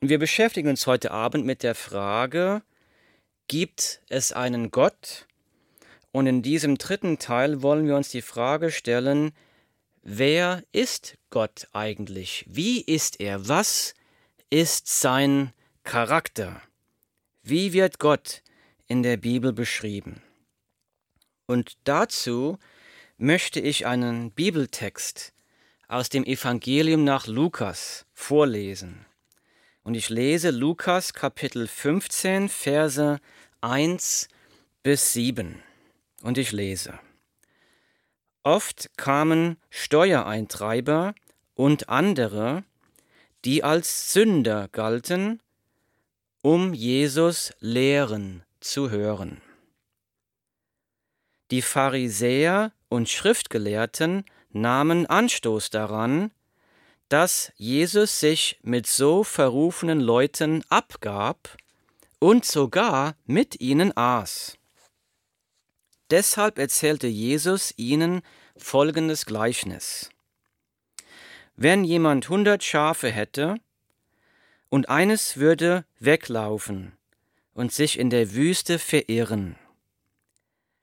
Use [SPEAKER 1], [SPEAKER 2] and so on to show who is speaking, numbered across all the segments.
[SPEAKER 1] Und wir beschäftigen uns heute Abend mit der Frage, gibt es einen Gott? Und in diesem dritten Teil wollen wir uns die Frage stellen, wer ist Gott eigentlich? Wie ist er? Was ist sein Charakter? Wie wird Gott in der Bibel beschrieben? Und dazu möchte ich einen Bibeltext aus dem Evangelium nach Lukas vorlesen. Und ich lese Lukas Kapitel 15, Verse 1 bis 7. Und ich lese. Oft kamen Steuereintreiber und andere, die als Sünder galten, um Jesus lehren zu hören. Die Pharisäer und Schriftgelehrten nahmen Anstoß daran, dass Jesus sich mit so verrufenen Leuten abgab und sogar mit ihnen aß. Deshalb erzählte Jesus ihnen folgendes Gleichnis. Wenn jemand hundert Schafe hätte und eines würde weglaufen und sich in der Wüste verirren,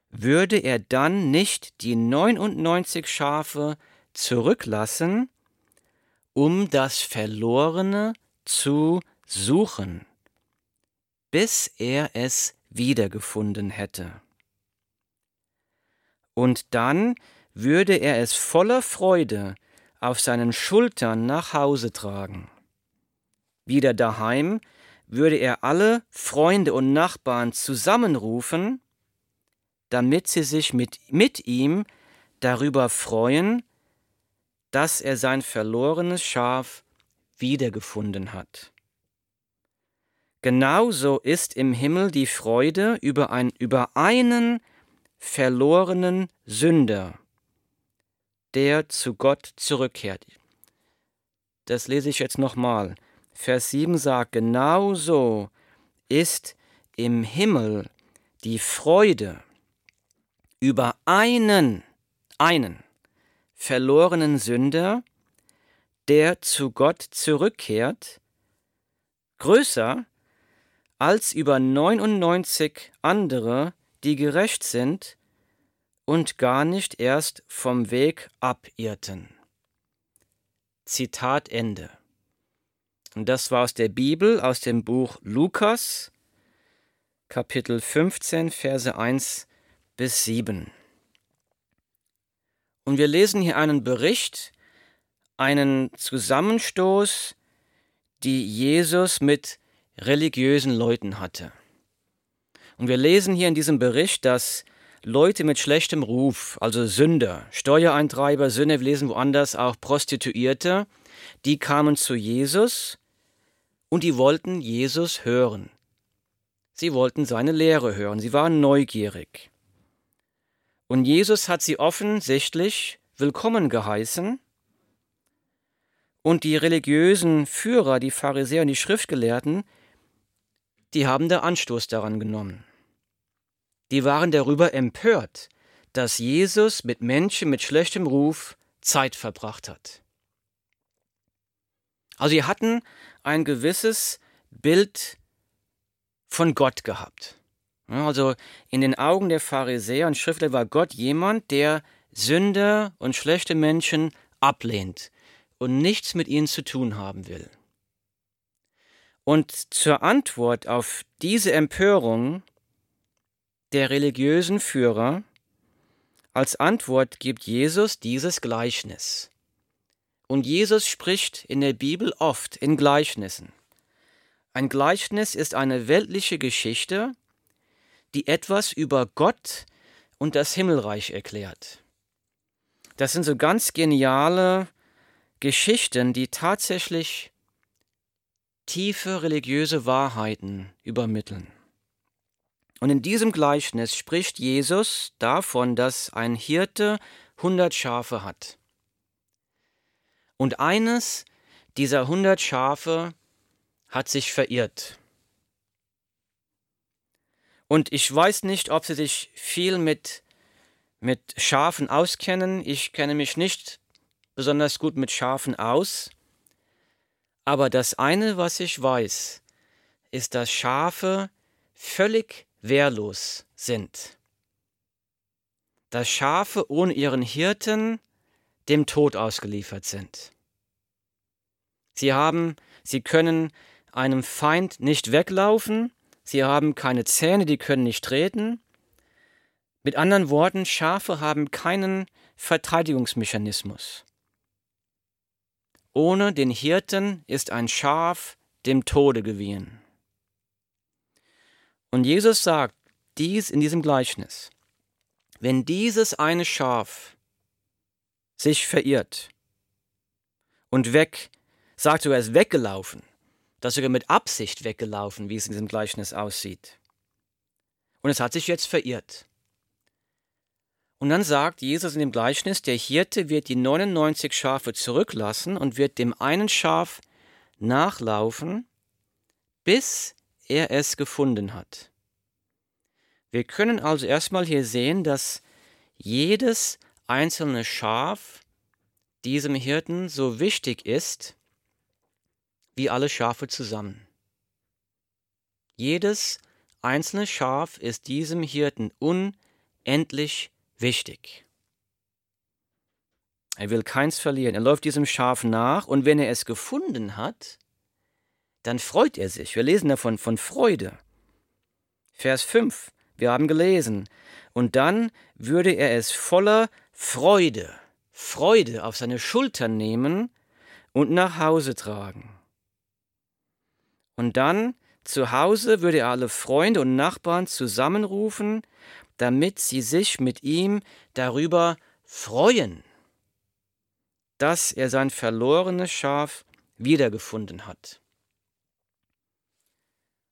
[SPEAKER 1] würde er dann nicht die 99 Schafe zurücklassen, um das Verlorene zu suchen, bis er es wiedergefunden hätte. Und dann würde er es voller Freude auf seinen Schultern nach Hause tragen. Wieder daheim würde er alle Freunde und Nachbarn zusammenrufen damit sie sich mit, mit ihm darüber freuen, dass er sein verlorenes Schaf wiedergefunden hat. Genauso ist im Himmel die Freude über, ein, über einen verlorenen Sünder, der zu Gott zurückkehrt. Das lese ich jetzt nochmal. Vers 7 sagt, genauso ist im Himmel die Freude über einen, einen verlorenen Sünder, der zu Gott zurückkehrt, größer als über 99 andere, die gerecht sind und gar nicht erst vom Weg abirrten. Zitat Ende. Und das war aus der Bibel, aus dem Buch Lukas, Kapitel 15, Verse 1 bis 7. Und wir lesen hier einen Bericht, einen Zusammenstoß, die Jesus mit religiösen Leuten hatte. Und wir lesen hier in diesem Bericht, dass Leute mit schlechtem Ruf, also Sünder, Steuereintreiber, Sünder, wir lesen woanders auch Prostituierte, die kamen zu Jesus und die wollten Jesus hören. Sie wollten seine Lehre hören, sie waren neugierig. Und Jesus hat sie offensichtlich willkommen geheißen. Und die religiösen Führer, die Pharisäer und die Schriftgelehrten, die haben da Anstoß daran genommen. Die waren darüber empört, dass Jesus mit Menschen mit schlechtem Ruf Zeit verbracht hat. Also sie hatten ein gewisses Bild von Gott gehabt. Also in den Augen der Pharisäer und Schriftler war Gott jemand, der Sünder und schlechte Menschen ablehnt und nichts mit ihnen zu tun haben will. Und zur Antwort auf diese Empörung der religiösen Führer, als Antwort gibt Jesus dieses Gleichnis. Und Jesus spricht in der Bibel oft in Gleichnissen. Ein Gleichnis ist eine weltliche Geschichte, die etwas über Gott und das Himmelreich erklärt. Das sind so ganz geniale Geschichten, die tatsächlich tiefe religiöse Wahrheiten übermitteln. Und in diesem Gleichnis spricht Jesus davon, dass ein Hirte hundert Schafe hat. Und eines dieser hundert Schafe hat sich verirrt. Und ich weiß nicht, ob Sie sich viel mit, mit Schafen auskennen. Ich kenne mich nicht besonders gut mit Schafen aus. Aber das eine, was ich weiß, ist, dass Schafe völlig wehrlos sind. Dass Schafe ohne ihren Hirten dem Tod ausgeliefert sind. Sie haben, sie können einem Feind nicht weglaufen, sie haben keine Zähne, die können nicht treten. Mit anderen Worten, Schafe haben keinen Verteidigungsmechanismus. Ohne den Hirten ist ein Schaf dem Tode gewiehen. Und Jesus sagt dies in diesem Gleichnis. Wenn dieses eine Schaf sich verirrt und weg, sagt sogar, er ist weggelaufen, das sogar mit Absicht weggelaufen, wie es in diesem Gleichnis aussieht. Und es hat sich jetzt verirrt. Und dann sagt Jesus in dem Gleichnis, der Hirte wird die 99 Schafe zurücklassen und wird dem einen Schaf nachlaufen, bis er es gefunden hat. Wir können also erstmal hier sehen, dass jedes einzelne Schaf diesem Hirten so wichtig ist wie alle Schafe zusammen. Jedes einzelne Schaf ist diesem Hirten unendlich wichtig. Er will keins verlieren. Er läuft diesem Schaf nach und wenn er es gefunden hat, dann freut er sich. Wir lesen davon von Freude. Vers 5. Wir haben gelesen. Und dann würde er es voller Freude, Freude auf seine Schultern nehmen und nach Hause tragen. Und dann zu Hause würde er alle Freunde und Nachbarn zusammenrufen damit sie sich mit ihm darüber freuen, dass er sein verlorenes Schaf wiedergefunden hat.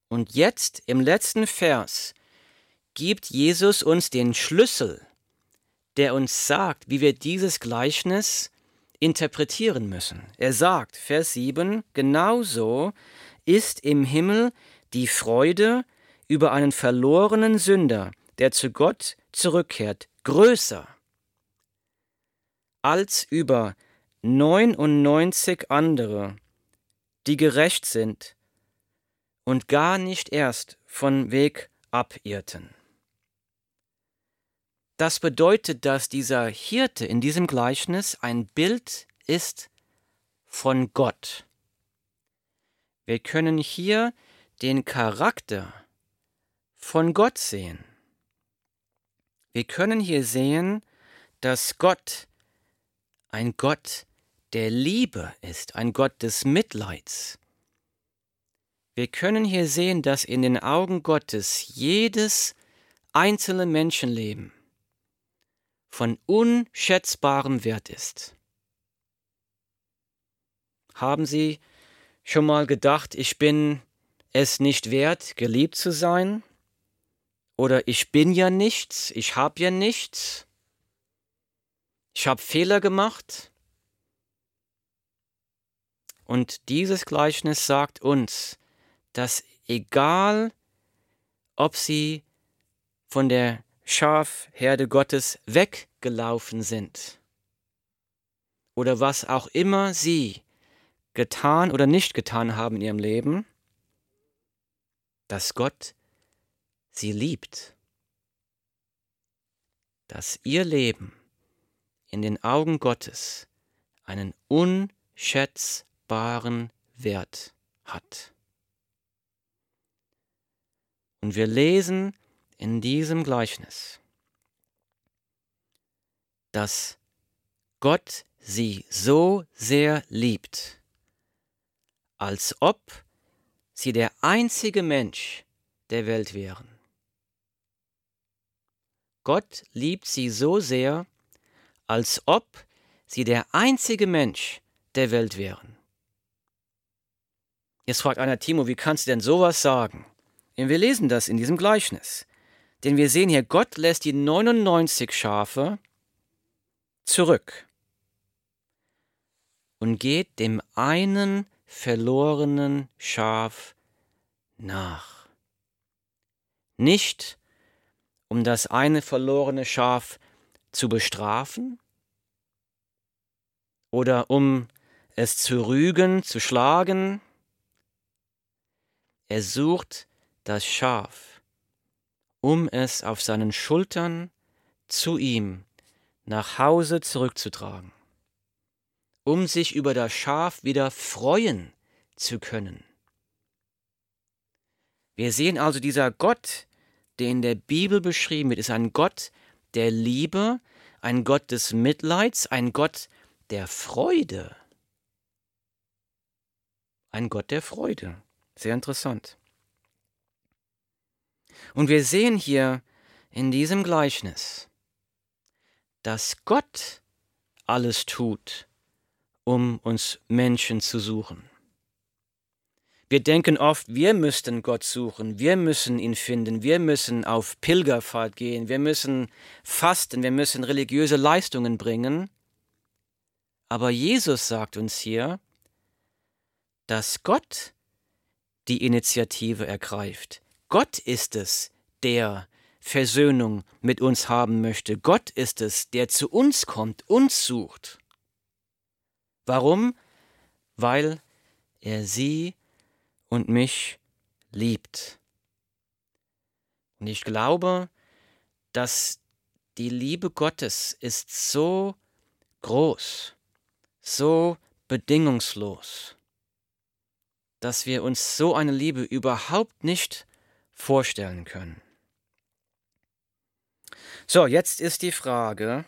[SPEAKER 1] Und jetzt im letzten Vers gibt Jesus uns den Schlüssel, der uns sagt, wie wir dieses Gleichnis interpretieren müssen. Er sagt, Vers 7, genauso ist im Himmel die Freude über einen verlorenen Sünder, der zu Gott zurückkehrt, größer als über 99 andere, die gerecht sind und gar nicht erst von Weg abirrten. Das bedeutet, dass dieser Hirte in diesem Gleichnis ein Bild ist von Gott. Wir können hier den Charakter von Gott sehen. Wir können hier sehen, dass Gott ein Gott der Liebe ist, ein Gott des Mitleids. Wir können hier sehen, dass in den Augen Gottes jedes einzelne Menschenleben von unschätzbarem Wert ist. Haben Sie schon mal gedacht, ich bin es nicht wert, geliebt zu sein? Oder ich bin ja nichts, ich habe ja nichts, ich habe Fehler gemacht. Und dieses Gleichnis sagt uns, dass egal, ob sie von der Schafherde Gottes weggelaufen sind oder was auch immer sie getan oder nicht getan haben in ihrem Leben, dass Gott sie liebt, dass ihr Leben in den Augen Gottes einen unschätzbaren Wert hat. Und wir lesen in diesem Gleichnis, dass Gott sie so sehr liebt, als ob sie der einzige Mensch der Welt wären. Gott liebt sie so sehr, als ob sie der einzige Mensch der Welt wären. Jetzt fragt einer Timo, wie kannst du denn sowas sagen? Und wir lesen das in diesem Gleichnis. Denn wir sehen hier, Gott lässt die 99 Schafe zurück und geht dem einen verlorenen Schaf nach. Nicht um das eine verlorene Schaf zu bestrafen oder um es zu rügen, zu schlagen. Er sucht das Schaf, um es auf seinen Schultern zu ihm nach Hause zurückzutragen, um sich über das Schaf wieder freuen zu können. Wir sehen also, dieser Gott, der in der Bibel beschrieben wird, ist ein Gott der Liebe, ein Gott des Mitleids, ein Gott der Freude. Ein Gott der Freude. Sehr interessant. Und wir sehen hier in diesem Gleichnis, dass Gott alles tut, um uns Menschen zu suchen. Wir denken oft, wir müssten Gott suchen, wir müssen ihn finden, wir müssen auf Pilgerfahrt gehen, wir müssen fasten, wir müssen religiöse Leistungen bringen. Aber Jesus sagt uns hier, dass Gott die Initiative ergreift. Gott ist es, der Versöhnung mit uns haben möchte. Gott ist es, der zu uns kommt, uns sucht. Warum? Weil er sie und mich liebt. Und ich glaube, dass die Liebe Gottes ist so groß, so bedingungslos, dass wir uns so eine Liebe überhaupt nicht vorstellen können. So, jetzt ist die Frage,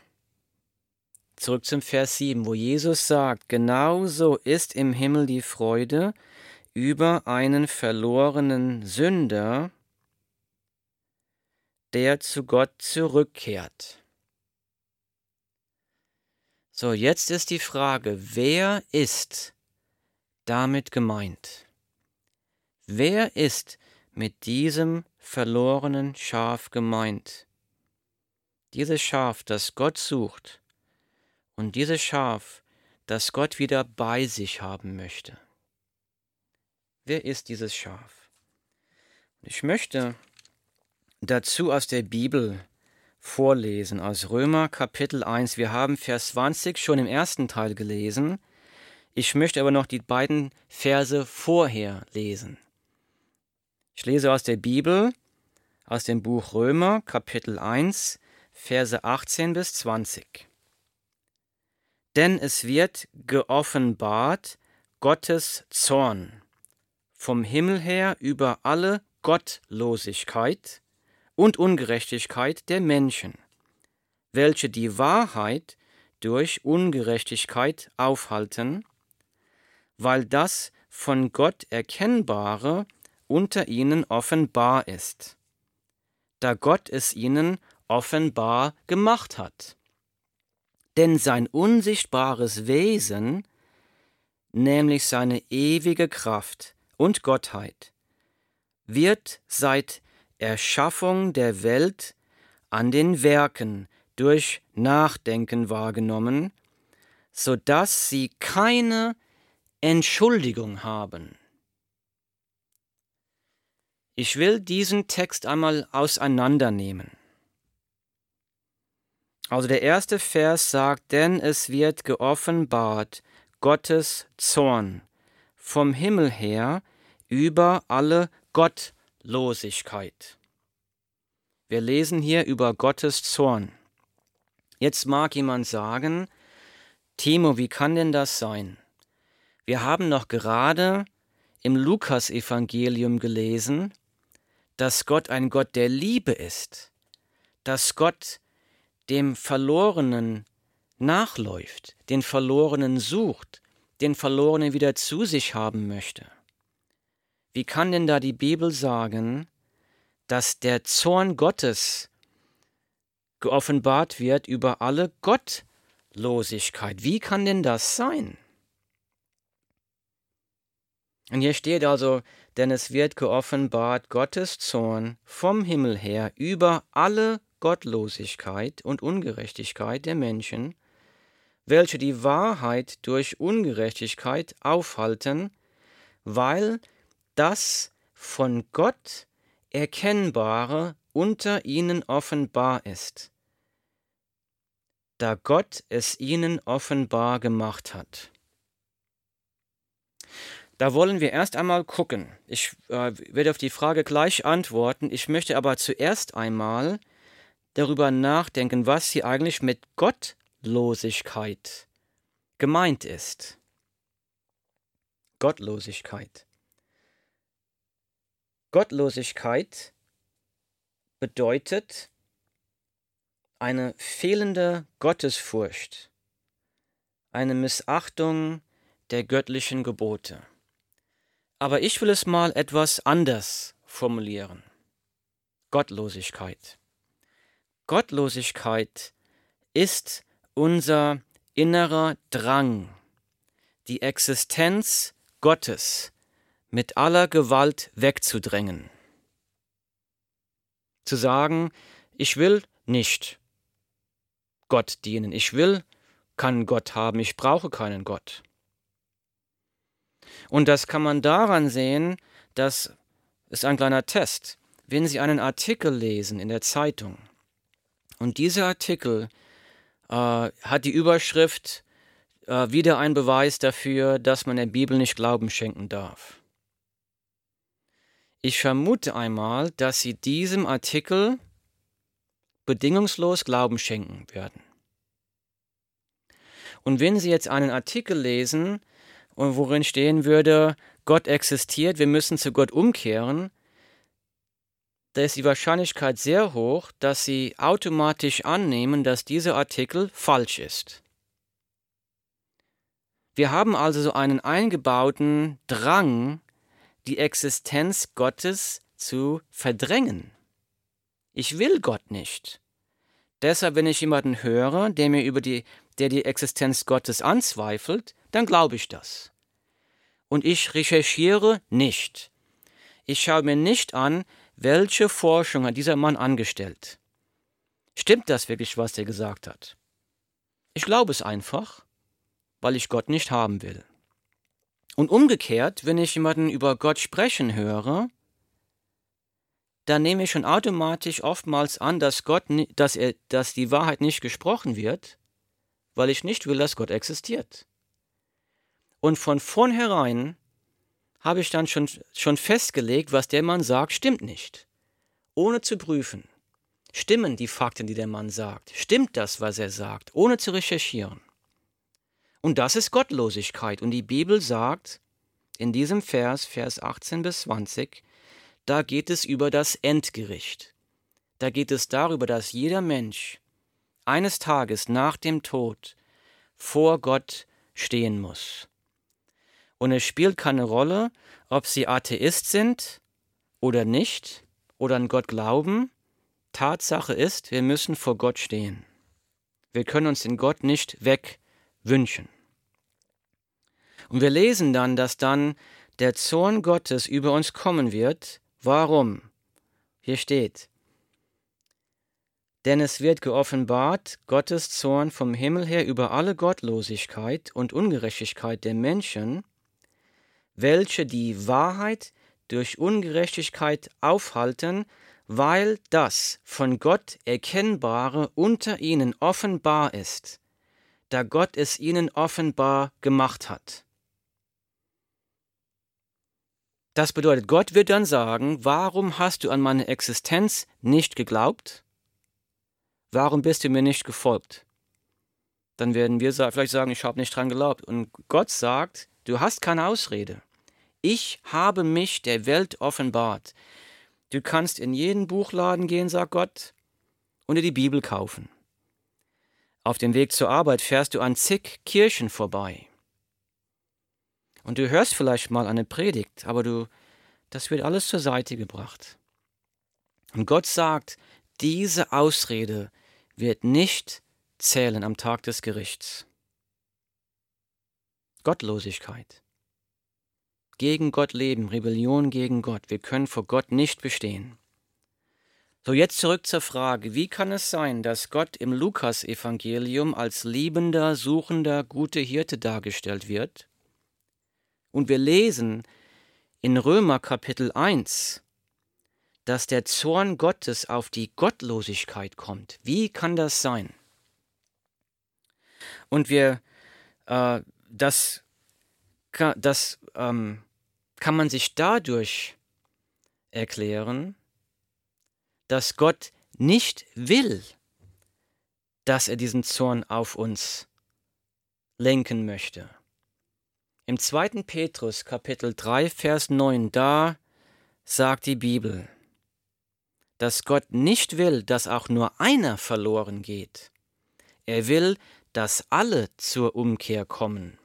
[SPEAKER 1] zurück zum Vers 7, wo Jesus sagt, genauso ist im Himmel die Freude über einen verlorenen Sünder, der zu Gott zurückkehrt. So, jetzt ist die Frage, wer ist damit gemeint? Wer ist mit diesem verlorenen Schaf gemeint? Dieses Schaf, das Gott sucht und dieses Schaf, das Gott wieder bei sich haben möchte. Wer ist dieses Schaf? Ich möchte dazu aus der Bibel vorlesen, aus Römer Kapitel 1. Wir haben Vers 20 schon im ersten Teil gelesen. Ich möchte aber noch die beiden Verse vorher lesen. Ich lese aus der Bibel, aus dem Buch Römer Kapitel 1, Verse 18 bis 20. Denn es wird geoffenbart Gottes Zorn vom Himmel her über alle Gottlosigkeit und Ungerechtigkeit der Menschen, welche die Wahrheit durch Ungerechtigkeit aufhalten, weil das von Gott Erkennbare unter ihnen offenbar ist, da Gott es ihnen offenbar gemacht hat. Denn sein unsichtbares Wesen, nämlich seine ewige Kraft, und Gottheit wird seit Erschaffung der Welt an den Werken durch Nachdenken wahrgenommen, so dass sie keine Entschuldigung haben. Ich will diesen Text einmal auseinandernehmen. Also der erste Vers sagt, denn es wird geoffenbart Gottes Zorn vom Himmel her über alle Gottlosigkeit. Wir lesen hier über Gottes Zorn. Jetzt mag jemand sagen, Timo, wie kann denn das sein? Wir haben noch gerade im Lukasevangelium gelesen, dass Gott ein Gott der Liebe ist, dass Gott dem Verlorenen nachläuft, den Verlorenen sucht, den Verlorenen wieder zu sich haben möchte. Wie kann denn da die Bibel sagen, dass der Zorn Gottes geoffenbart wird über alle Gottlosigkeit? Wie kann denn das sein? Und hier steht also, denn es wird geoffenbart Gottes Zorn vom Himmel her über alle Gottlosigkeit und Ungerechtigkeit der Menschen, welche die Wahrheit durch Ungerechtigkeit aufhalten, weil das von Gott Erkennbare unter ihnen offenbar ist, da Gott es ihnen offenbar gemacht hat. Da wollen wir erst einmal gucken. Ich äh, werde auf die Frage gleich antworten. Ich möchte aber zuerst einmal darüber nachdenken, was hier eigentlich mit Gottlosigkeit gemeint ist. Gottlosigkeit. Gottlosigkeit bedeutet eine fehlende Gottesfurcht, eine Missachtung der göttlichen Gebote. Aber ich will es mal etwas anders formulieren. Gottlosigkeit. Gottlosigkeit ist unser innerer Drang, die Existenz Gottes mit aller Gewalt wegzudrängen. Zu sagen, ich will nicht Gott dienen, ich will keinen Gott haben, ich brauche keinen Gott. Und das kann man daran sehen, das ist ein kleiner Test. Wenn Sie einen Artikel lesen in der Zeitung und dieser Artikel äh, hat die Überschrift äh, wieder ein Beweis dafür, dass man der Bibel nicht Glauben schenken darf. Ich vermute einmal, dass Sie diesem Artikel bedingungslos Glauben schenken werden. Und wenn Sie jetzt einen Artikel lesen, worin stehen würde, Gott existiert, wir müssen zu Gott umkehren, da ist die Wahrscheinlichkeit sehr hoch, dass Sie automatisch annehmen, dass dieser Artikel falsch ist. Wir haben also so einen eingebauten Drang, die Existenz Gottes zu verdrängen. Ich will Gott nicht. Deshalb, wenn ich jemanden höre, der mir über die, der die Existenz Gottes anzweifelt, dann glaube ich das. Und ich recherchiere nicht. Ich schaue mir nicht an, welche Forschung hat dieser Mann angestellt. Stimmt das wirklich, was er gesagt hat? Ich glaube es einfach, weil ich Gott nicht haben will. Und umgekehrt, wenn ich jemanden über Gott sprechen höre, dann nehme ich schon automatisch oftmals an, dass Gott, dass, er, dass die Wahrheit nicht gesprochen wird, weil ich nicht will, dass Gott existiert. Und von vornherein habe ich dann schon, schon festgelegt, was der Mann sagt, stimmt nicht. Ohne zu prüfen. Stimmen die Fakten, die der Mann sagt? Stimmt das, was er sagt? Ohne zu recherchieren. Und das ist Gottlosigkeit. Und die Bibel sagt in diesem Vers, Vers 18 bis 20, da geht es über das Endgericht. Da geht es darüber, dass jeder Mensch eines Tages nach dem Tod vor Gott stehen muss. Und es spielt keine Rolle, ob sie Atheist sind oder nicht oder an Gott glauben. Tatsache ist, wir müssen vor Gott stehen. Wir können uns den Gott nicht wegwünschen. Und wir lesen dann, dass dann der Zorn Gottes über uns kommen wird. Warum? Hier steht, denn es wird geoffenbart Gottes Zorn vom Himmel her über alle Gottlosigkeit und Ungerechtigkeit der Menschen, welche die Wahrheit durch Ungerechtigkeit aufhalten, weil das von Gott Erkennbare unter ihnen offenbar ist, da Gott es ihnen offenbar gemacht hat. Das bedeutet, Gott wird dann sagen, warum hast du an meine Existenz nicht geglaubt? Warum bist du mir nicht gefolgt? Dann werden wir vielleicht sagen, ich habe nicht dran geglaubt. Und Gott sagt, du hast keine Ausrede. Ich habe mich der Welt offenbart. Du kannst in jeden Buchladen gehen, sagt Gott, und dir die Bibel kaufen. Auf dem Weg zur Arbeit fährst du an zig Kirchen vorbei. Und du hörst vielleicht mal eine Predigt, aber du, das wird alles zur Seite gebracht. Und Gott sagt, diese Ausrede wird nicht zählen am Tag des Gerichts. Gottlosigkeit gegen Gott leben, Rebellion gegen Gott. Wir können vor Gott nicht bestehen. So, jetzt zurück zur Frage, wie kann es sein, dass Gott im Lukasevangelium als liebender, suchender, guter Hirte dargestellt wird? Und wir lesen in Römer Kapitel 1, dass der Zorn Gottes auf die Gottlosigkeit kommt. Wie kann das sein? Und wir, äh, das, das ähm, kann man sich dadurch erklären, dass Gott nicht will, dass er diesen Zorn auf uns lenken möchte. Im 2. Petrus Kapitel 3 Vers 9 da sagt die Bibel, dass Gott nicht will, dass auch nur einer verloren geht. Er will, dass alle zur Umkehr kommen.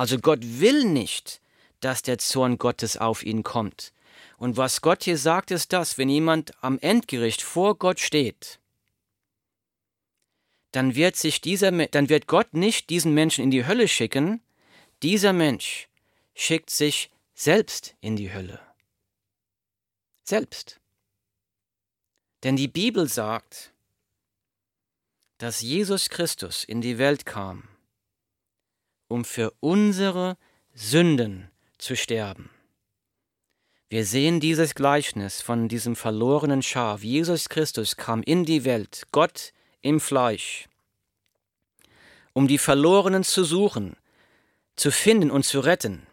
[SPEAKER 1] Also Gott will nicht, dass der Zorn Gottes auf ihn kommt. Und was Gott hier sagt, ist das, wenn jemand am Endgericht vor Gott steht, dann wird sich dieser, dann wird Gott nicht diesen Menschen in die Hölle schicken, dieser Mensch schickt sich selbst in die Hölle. Selbst. Denn die Bibel sagt, dass Jesus Christus in die Welt kam, um für unsere Sünden zu sterben. Wir sehen dieses Gleichnis von diesem verlorenen Schaf. Jesus Christus kam in die Welt, Gott im Fleisch, um die Verlorenen zu suchen, zu finden und zu retten.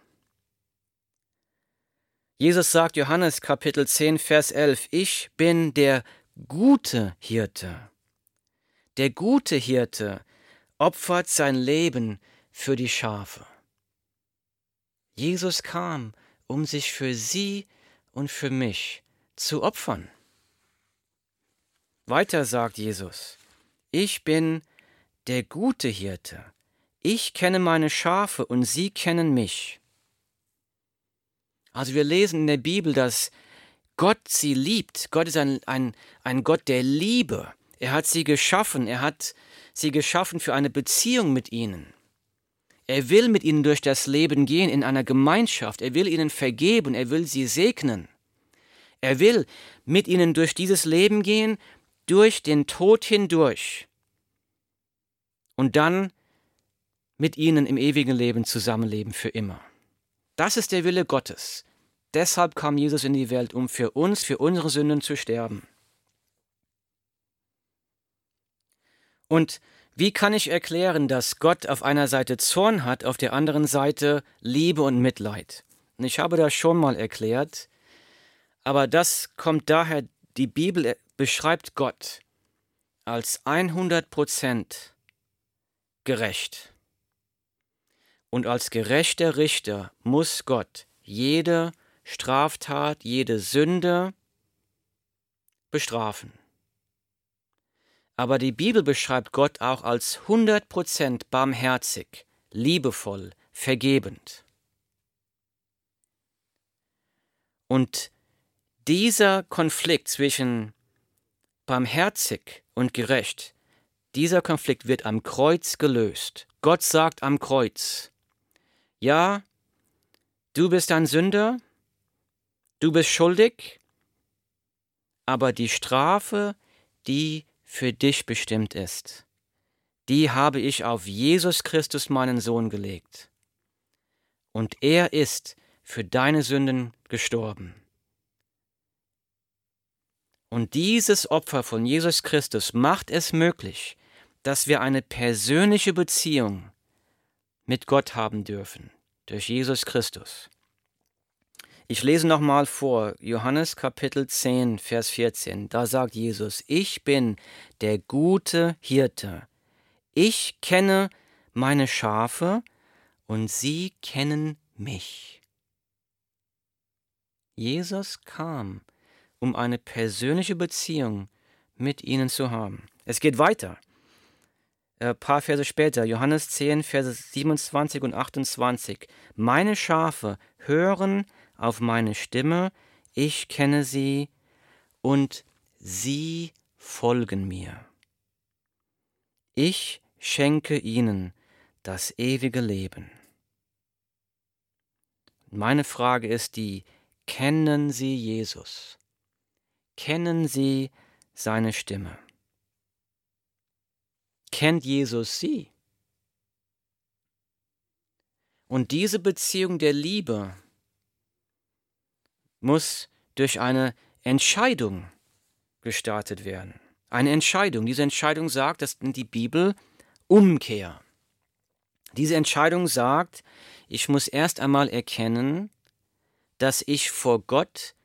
[SPEAKER 1] Jesus sagt Johannes Kapitel 10, Vers 11, ich bin der gute Hirte. Der gute Hirte opfert sein Leben für die Schafe. Jesus kam, um sich für sie und für mich zu opfern. Weiter sagt Jesus, ich bin der gute Hirte. Ich kenne meine Schafe und sie kennen mich. Also wir lesen in der Bibel, dass Gott sie liebt. Gott ist ein, ein, ein Gott der Liebe. Er hat sie geschaffen. Er hat sie geschaffen für eine Beziehung mit ihnen. Er will mit ihnen durch das Leben gehen in einer Gemeinschaft. Er will ihnen vergeben. Er will sie segnen. Er will mit ihnen durch dieses Leben gehen, durch den Tod hindurch. Und dann mit ihnen im ewigen Leben zusammenleben für immer. Das ist der Wille Gottes. Deshalb kam Jesus in die Welt, um für uns, für unsere Sünden zu sterben. Und wie kann ich erklären, dass Gott auf einer Seite Zorn hat, auf der anderen Seite Liebe und Mitleid? Und ich habe das schon mal erklärt, aber das kommt daher, die Bibel beschreibt Gott als 100% gerecht. Und als gerechter Richter muss Gott jede Straftat, jede Sünde bestrafen. Aber die Bibel beschreibt Gott auch als 100% barmherzig, liebevoll, vergebend. Und dieser Konflikt zwischen barmherzig und gerecht, dieser Konflikt wird am Kreuz gelöst. Gott sagt am Kreuz, ja, du bist ein Sünder, du bist schuldig, aber die Strafe, die für dich bestimmt ist. Die habe ich auf Jesus Christus, meinen Sohn, gelegt. Und er ist für deine Sünden gestorben. Und dieses Opfer von Jesus Christus macht es möglich, dass wir eine persönliche Beziehung mit Gott haben dürfen, durch Jesus Christus. Ich lese nochmal vor, Johannes Kapitel 10, Vers 14. Da sagt Jesus, ich bin der gute Hirte. Ich kenne meine Schafe und sie kennen mich. Jesus kam, um eine persönliche Beziehung mit ihnen zu haben. Es geht weiter. Ein äh, paar Verse später, Johannes 10, Verse 27 und 28. Meine Schafe hören auf meine Stimme, ich kenne sie und sie folgen mir. Ich schenke ihnen das ewige Leben. Meine Frage ist die, kennen Sie Jesus? Kennen Sie seine Stimme? Kennt Jesus Sie? Und diese Beziehung der Liebe, muss durch eine Entscheidung gestartet werden. Eine Entscheidung. Diese Entscheidung sagt, dass die Bibel Umkehr. Diese Entscheidung sagt, ich muss erst einmal erkennen, dass ich vor Gott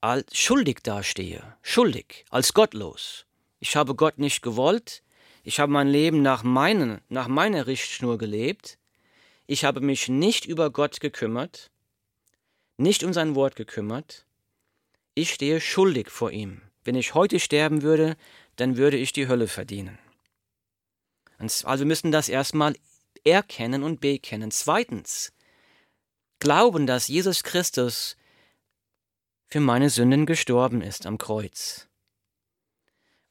[SPEAKER 1] als schuldig dastehe, schuldig, als gottlos. Ich habe Gott nicht gewollt, ich habe mein Leben nach, meinen, nach meiner Richtschnur gelebt, ich habe mich nicht über Gott gekümmert, nicht um sein Wort gekümmert, ich stehe schuldig vor ihm. Wenn ich heute sterben würde, dann würde ich die Hölle verdienen. Also wir müssen das erstmal erkennen und bekennen. Zweitens, glauben, dass Jesus Christus für meine Sünden gestorben ist am Kreuz.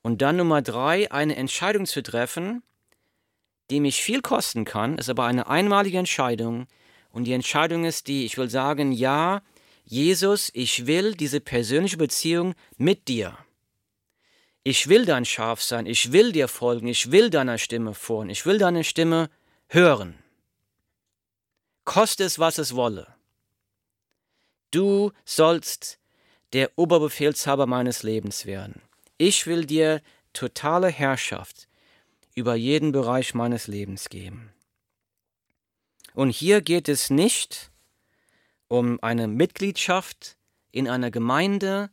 [SPEAKER 1] Und dann Nummer drei, eine Entscheidung zu treffen, die mich viel kosten kann, ist aber eine einmalige Entscheidung. Und die Entscheidung ist die, ich will sagen, ja, Jesus, ich will diese persönliche Beziehung mit dir. Ich will dein Schaf sein, ich will dir folgen, ich will deiner Stimme folgen, ich will deine Stimme hören. Koste es, was es wolle. Du sollst der Oberbefehlshaber meines Lebens werden. Ich will dir totale Herrschaft über jeden Bereich meines Lebens geben. Und hier geht es nicht um eine Mitgliedschaft in einer Gemeinde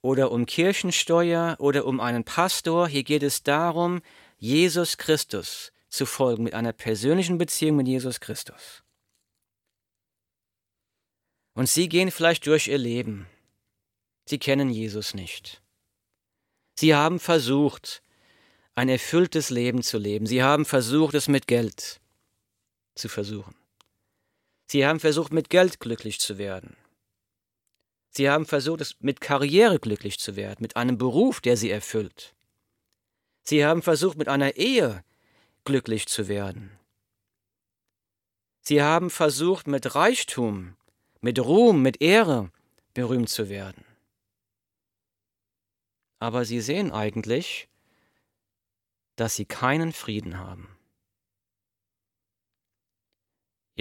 [SPEAKER 1] oder um Kirchensteuer oder um einen Pastor. Hier geht es darum, Jesus Christus zu folgen mit einer persönlichen Beziehung mit Jesus Christus. Und Sie gehen vielleicht durch Ihr Leben. Sie kennen Jesus nicht. Sie haben versucht, ein erfülltes Leben zu leben. Sie haben versucht, es mit Geld zu versuchen. Sie haben versucht, mit Geld glücklich zu werden. Sie haben versucht, mit Karriere glücklich zu werden, mit einem Beruf, der sie erfüllt. Sie haben versucht, mit einer Ehe glücklich zu werden. Sie haben versucht, mit Reichtum, mit Ruhm, mit Ehre berühmt zu werden. Aber sie sehen eigentlich, dass sie keinen Frieden haben.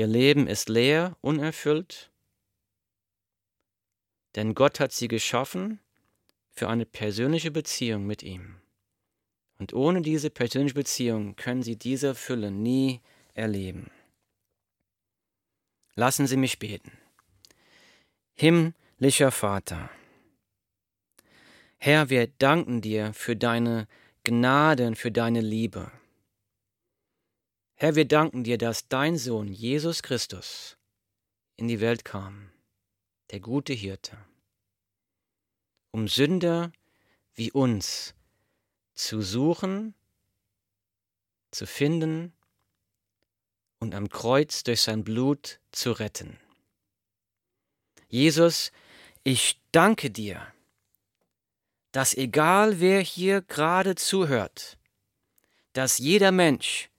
[SPEAKER 1] Ihr Leben ist leer, unerfüllt, denn Gott hat sie geschaffen für eine persönliche Beziehung mit ihm. Und ohne diese persönliche Beziehung können sie diese Fülle nie erleben. Lassen Sie mich beten. Himmlischer Vater, Herr, wir danken dir für deine Gnade und für deine Liebe. Herr, wir danken dir, dass dein Sohn Jesus Christus in die Welt kam, der gute Hirte, um Sünder wie uns zu suchen, zu finden und am Kreuz durch sein Blut zu retten. Jesus, ich danke dir, dass egal wer hier gerade zuhört, dass jeder Mensch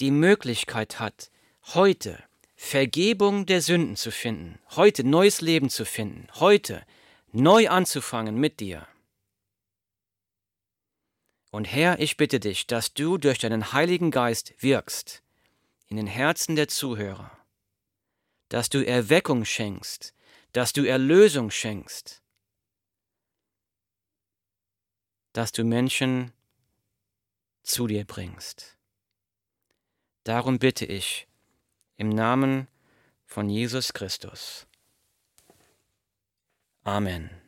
[SPEAKER 1] die Möglichkeit hat, heute Vergebung der Sünden zu finden, heute neues Leben zu finden, heute neu anzufangen mit dir. Und Herr, ich bitte dich, dass du durch deinen Heiligen Geist wirkst in den Herzen der Zuhörer, dass du Erweckung schenkst, dass du Erlösung schenkst, dass du Menschen zu dir bringst. Darum bitte ich im Namen von Jesus Christus. Amen.